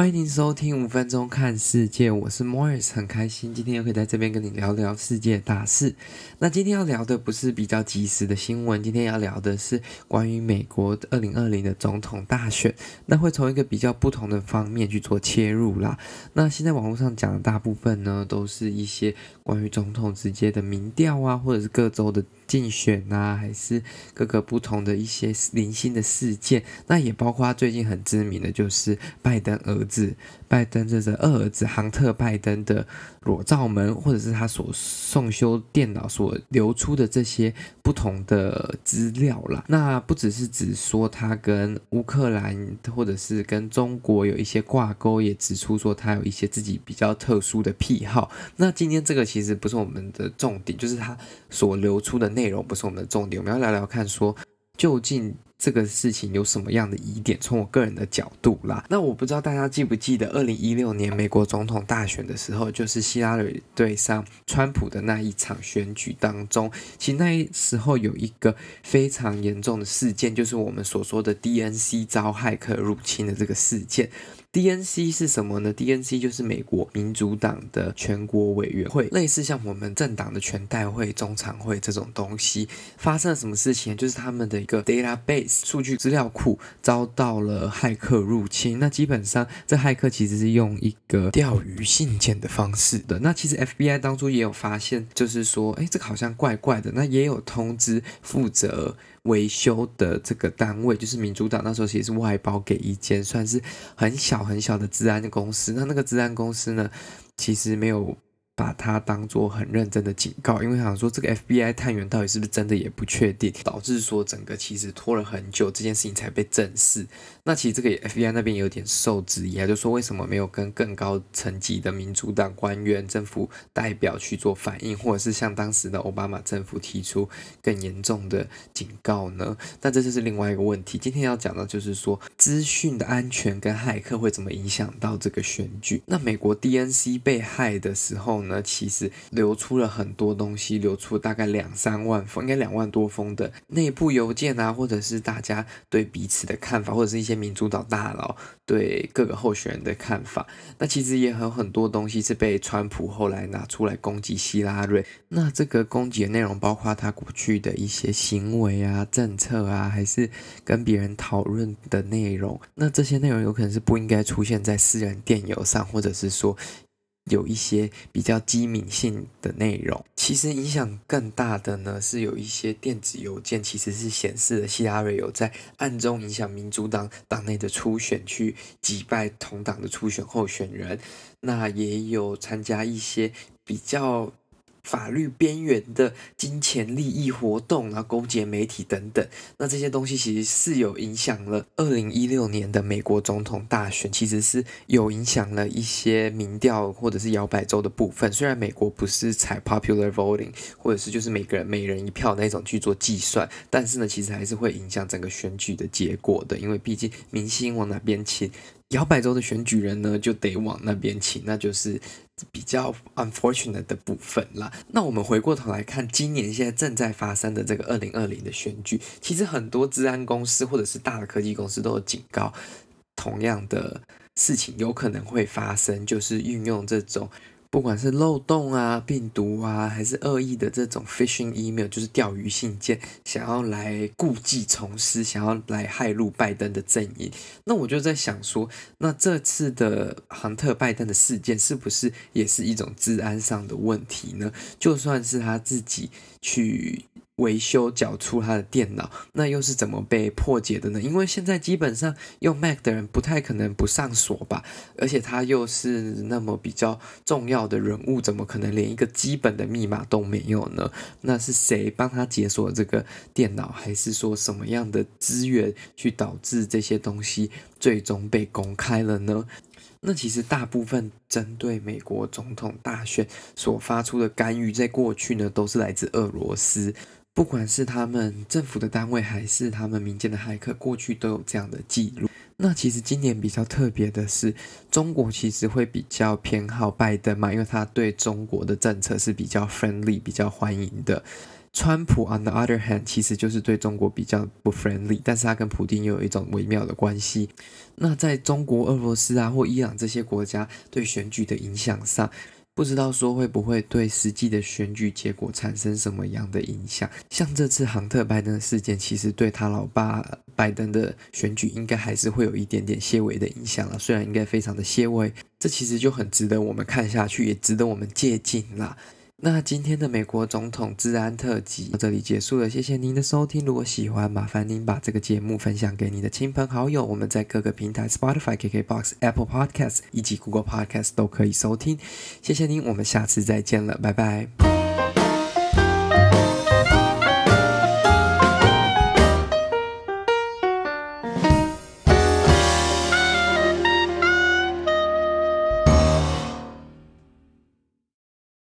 欢迎您收听五分钟看世界，我是 Morris，很开心今天又可以在这边跟你聊聊世界大事。那今天要聊的不是比较即时的新闻，今天要聊的是关于美国二零二零的总统大选。那会从一个比较不同的方面去做切入啦。那现在网络上讲的大部分呢，都是一些关于总统直接的民调啊，或者是各州的竞选啊，还是各个不同的一些零星的事件。那也包括最近很知名的就是拜登儿子。拜登这是二儿子杭特·拜登的裸照门，或者是他所送修电脑所流出的这些不同的资料啦。那不只是指说他跟乌克兰或者是跟中国有一些挂钩，也指出说他有一些自己比较特殊的癖好。那今天这个其实不是我们的重点，就是他所流出的内容不是我们的重点。我们要聊聊看，说究竟。这个事情有什么样的疑点？从我个人的角度啦，那我不知道大家记不记得，二零一六年美国总统大选的时候，就是希拉里对上川普的那一场选举当中，其实那时候有一个非常严重的事件，就是我们所说的 DNC 遭骇客入侵的这个事件。DNC 是什么呢？DNC 就是美国民主党的全国委员会，类似像我们政党的全代会、中常会这种东西。发生了什么事情？就是他们的一个 database 数据资料库遭到了骇客入侵。那基本上，这骇客其实是用一个钓鱼信件的方式的。那其实 FBI 当初也有发现，就是说，哎，这个好像怪怪的。那也有通知负责。维修的这个单位就是民主党那时候其实是外包给一间算是很小很小的治安公司，那那个治安公司呢，其实没有。把它当做很认真的警告，因为想说这个 FBI 探员到底是不是真的也不确定，导致说整个其实拖了很久，这件事情才被正视。那其实这个 FBI 那边有点受质疑啊，就说为什么没有跟更高层级的民主党官员、政府代表去做反应，或者是向当时的奥巴马政府提出更严重的警告呢？那这就是另外一个问题。今天要讲的就是说资讯的安全跟骇客会怎么影响到这个选举。那美国 DNC 被害的时候呢？那其实流出了很多东西，流出大概两三万封，应该两万多封的内部邮件啊，或者是大家对彼此的看法，或者是一些民主党大佬对各个候选人的看法。那其实也有很多东西是被川普后来拿出来攻击希拉蕊。那这个攻击的内容包括他过去的一些行为啊、政策啊，还是跟别人讨论的内容。那这些内容有可能是不应该出现在私人电邮上，或者是说。有一些比较机敏性的内容，其实影响更大的呢，是有一些电子邮件，其实是显示了希拉瑞有在暗中影响民主党党内的初选，去击败同党的初选候选人，那也有参加一些比较。法律边缘的金钱利益活动，然后勾结媒体等等，那这些东西其实是有影响了二零一六年的美国总统大选，其实是有影响了一些民调或者是摇摆州的部分。虽然美国不是采 popular voting，或者是就是每个人每人一票那种去做计算，但是呢，其实还是会影响整个选举的结果的，因为毕竟明星往哪边倾。摇摆州的选举人呢，就得往那边请，那就是比较 unfortunate 的部分啦。那我们回过头来看，今年现在正在发生的这个二零二零的选举，其实很多治安公司或者是大的科技公司都有警告，同样的事情有可能会发生，就是运用这种。不管是漏洞啊、病毒啊，还是恶意的这种 phishing email，就是钓鱼信件，想要来故技重施，想要来害入拜登的阵营。那我就在想说，那这次的杭特拜登的事件，是不是也是一种治安上的问题呢？就算是他自己去。维修缴出他的电脑，那又是怎么被破解的呢？因为现在基本上用 Mac 的人不太可能不上锁吧，而且他又是那么比较重要的人物，怎么可能连一个基本的密码都没有呢？那是谁帮他解锁这个电脑，还是说什么样的资源去导致这些东西最终被公开了呢？那其实大部分针对美国总统大选所发出的干预，在过去呢都是来自俄罗斯。不管是他们政府的单位，还是他们民间的骇客，过去都有这样的记录。那其实今年比较特别的是，中国其实会比较偏好拜登嘛，因为他对中国的政策是比较 friendly、比较欢迎的。川普 on the other hand 其实就是对中国比较不 friendly，但是他跟普京又有一种微妙的关系。那在中国、俄罗斯啊或伊朗这些国家对选举的影响上，不知道说会不会对实际的选举结果产生什么样的影响？像这次杭特拜登事件，其实对他老爸拜登的选举应该还是会有一点点些微的影响了，虽然应该非常的些微，这其实就很值得我们看下去，也值得我们借鉴啦。那今天的美国总统治安特辑到这里结束了，谢谢您的收听。如果喜欢，麻烦您把这个节目分享给你的亲朋好友。我们在各个平台，Spotify、KKBox、Apple Podcasts 以及 Google Podcasts 都可以收听。谢谢您，我们下次再见了，拜拜。